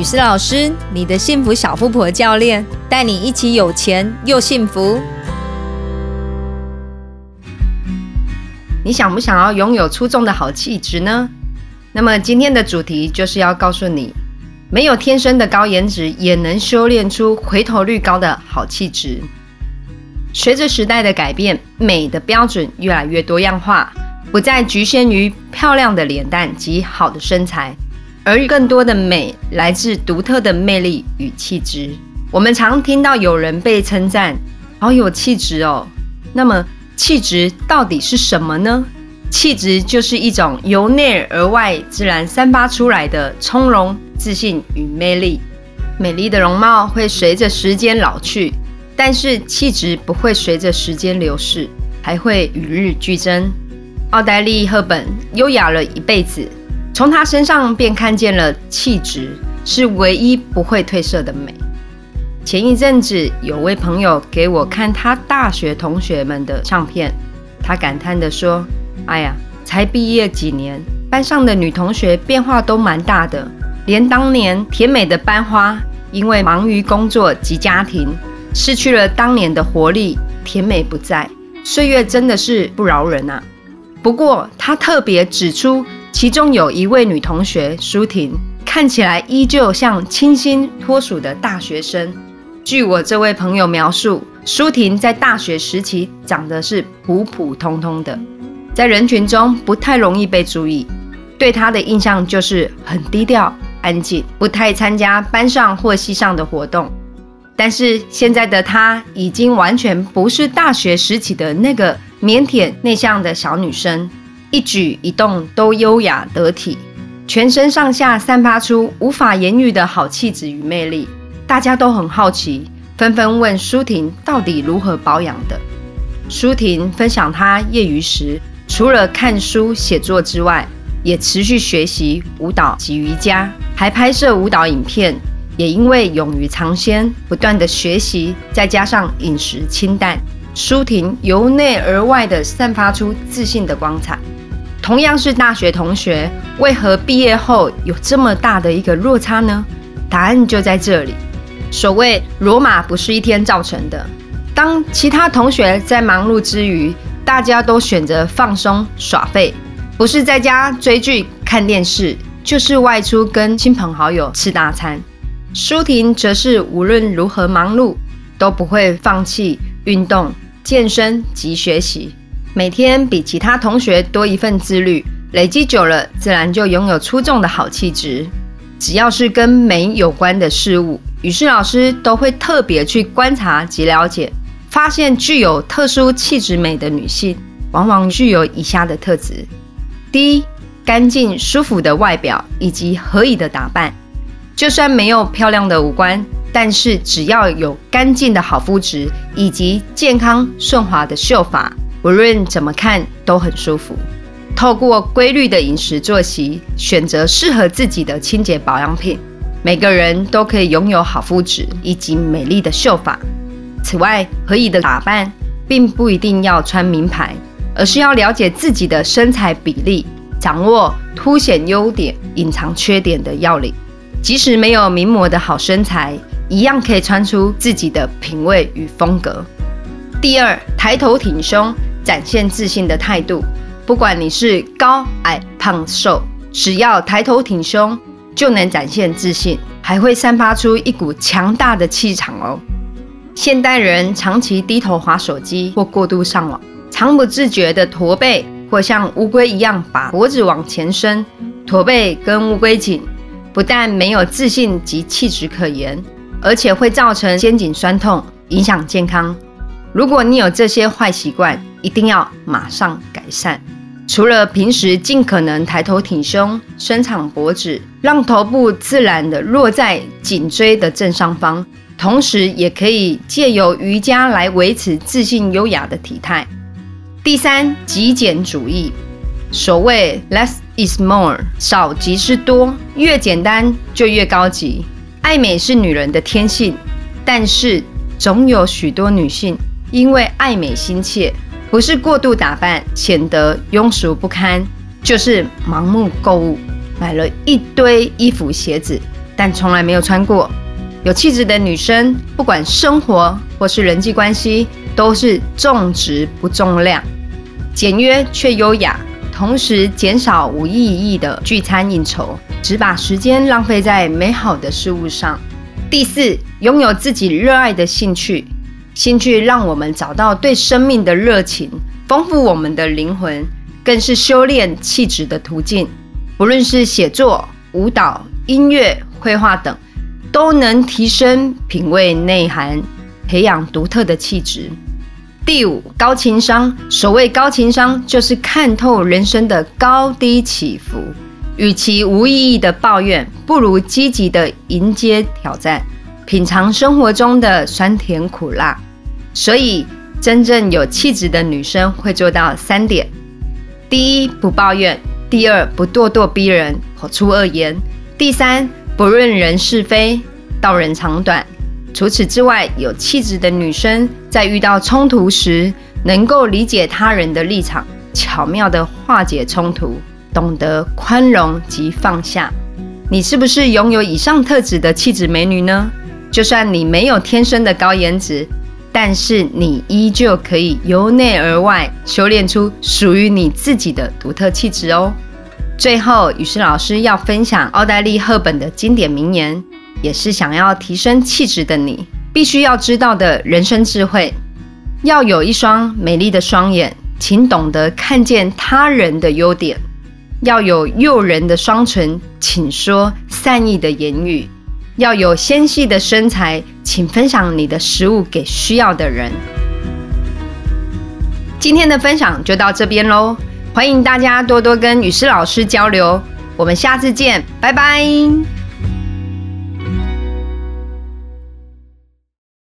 雨思老师，你的幸福小富婆教练，带你一起有钱又幸福。你想不想要拥有出众的好气质呢？那么今天的主题就是要告诉你，没有天生的高颜值，也能修炼出回头率高的好气质。随着时代的改变，美的标准越来越多样化，不再局限于漂亮的脸蛋及好的身材。而更多的美来自独特的魅力与气质。我们常听到有人被称赞好有气质哦。那么，气质到底是什么呢？气质就是一种由内而外自然散发出来的从容、自信与魅力。美丽的容貌会随着时间老去，但是气质不会随着时间流逝，还会与日俱增。奥黛丽·赫本优雅了一辈子。从他身上便看见了气质是唯一不会褪色的美。前一阵子有位朋友给我看他大学同学们的相片，他感叹地说：“哎呀，才毕业几年，班上的女同学变化都蛮大的，连当年甜美的班花，因为忙于工作及家庭，失去了当年的活力，甜美不在，岁月真的是不饶人啊。”不过他特别指出。其中有一位女同学舒婷，看起来依旧像清新脱俗的大学生。据我这位朋友描述，舒婷在大学时期长得是普普通通的，在人群中不太容易被注意，对她的印象就是很低调、安静，不太参加班上或系上的活动。但是现在的她已经完全不是大学时期的那个腼腆内向的小女生。一举一动都优雅得体，全身上下散发出无法言喻的好气质与魅力。大家都很好奇，纷纷问舒婷到底如何保养的。舒婷分享，她业余时除了看书写作之外，也持续学习舞蹈及瑜伽，还拍摄舞蹈影片。也因为勇于尝鲜，不断的学习，再加上饮食清淡，舒婷由内而外的散发出自信的光彩。同样是大学同学，为何毕业后有这么大的一个落差呢？答案就在这里。所谓罗马不是一天造成的。当其他同学在忙碌之余，大家都选择放松耍废，不是在家追剧看电视，就是外出跟亲朋好友吃大餐。舒婷则是无论如何忙碌，都不会放弃运动、健身及学习。每天比其他同学多一份自律，累积久了，自然就拥有出众的好气质。只要是跟美有关的事物，于是老师都会特别去观察及了解，发现具有特殊气质美的女性，往往具有以下的特质：第一，干净舒服的外表以及合宜的打扮。就算没有漂亮的五官，但是只要有干净的好肤质以及健康顺滑的秀发。无论怎么看都很舒服。透过规律的饮食作息，选择适合自己的清洁保养品，每个人都可以拥有好肤质以及美丽的秀发。此外，合宜的打扮并不一定要穿名牌，而是要了解自己的身材比例，掌握凸显优点、隐藏缺点的要领。即使没有名模的好身材，一样可以穿出自己的品味与风格。第二，抬头挺胸。展现自信的态度，不管你是高矮胖瘦，只要抬头挺胸，就能展现自信，还会散发出一股强大的气场哦。现代人长期低头划手机或过度上网，常不自觉的驼背，或像乌龟一样把脖子往前伸，驼背跟乌龟颈，不但没有自信及气质可言，而且会造成肩颈酸痛，影响健康。如果你有这些坏习惯，一定要马上改善。除了平时尽可能抬头挺胸、伸长脖子，让头部自然的落在颈椎的正上方，同时也可以借由瑜伽来维持自信优雅的体态。第三，极简主义。所谓 less is more，少即是多，越简单就越高级。爱美是女人的天性，但是总有许多女性。因为爱美心切，不是过度打扮显得庸俗不堪，就是盲目购物，买了一堆衣服鞋子，但从来没有穿过。有气质的女生，不管生活或是人际关系，都是重质不重量，简约却优雅，同时减少无意义的聚餐应酬，只把时间浪费在美好的事物上。第四，拥有自己热爱的兴趣，兴趣让我们找到对生命的热情，丰富我们的灵魂，更是修炼气质的途径。不论是写作、舞蹈、音乐、绘画等。都能提升品味内涵，培养独特的气质。第五，高情商。所谓高情商，就是看透人生的高低起伏。与其无意义的抱怨，不如积极的迎接挑战，品尝生活中的酸甜苦辣。所以，真正有气质的女生会做到三点：第一，不抱怨；第二，不咄咄逼人，口出恶言；第三。不论人是非，道人长短。除此之外，有气质的女生在遇到冲突时，能够理解他人的立场，巧妙地化解冲突，懂得宽容及放下。你是不是拥有以上特质的气质美女呢？就算你没有天生的高颜值，但是你依旧可以由内而外修炼出属于你自己的独特气质哦。最后，雨诗老师要分享奥黛丽·赫本的经典名言，也是想要提升气质的你必须要知道的人生智慧：要有一双美丽的双眼，请懂得看见他人的优点；要有诱人的双唇，请说善意的言语；要有纤细的身材，请分享你的食物给需要的人。今天的分享就到这边喽。欢迎大家多多跟雨师老师交流，我们下次见，拜拜。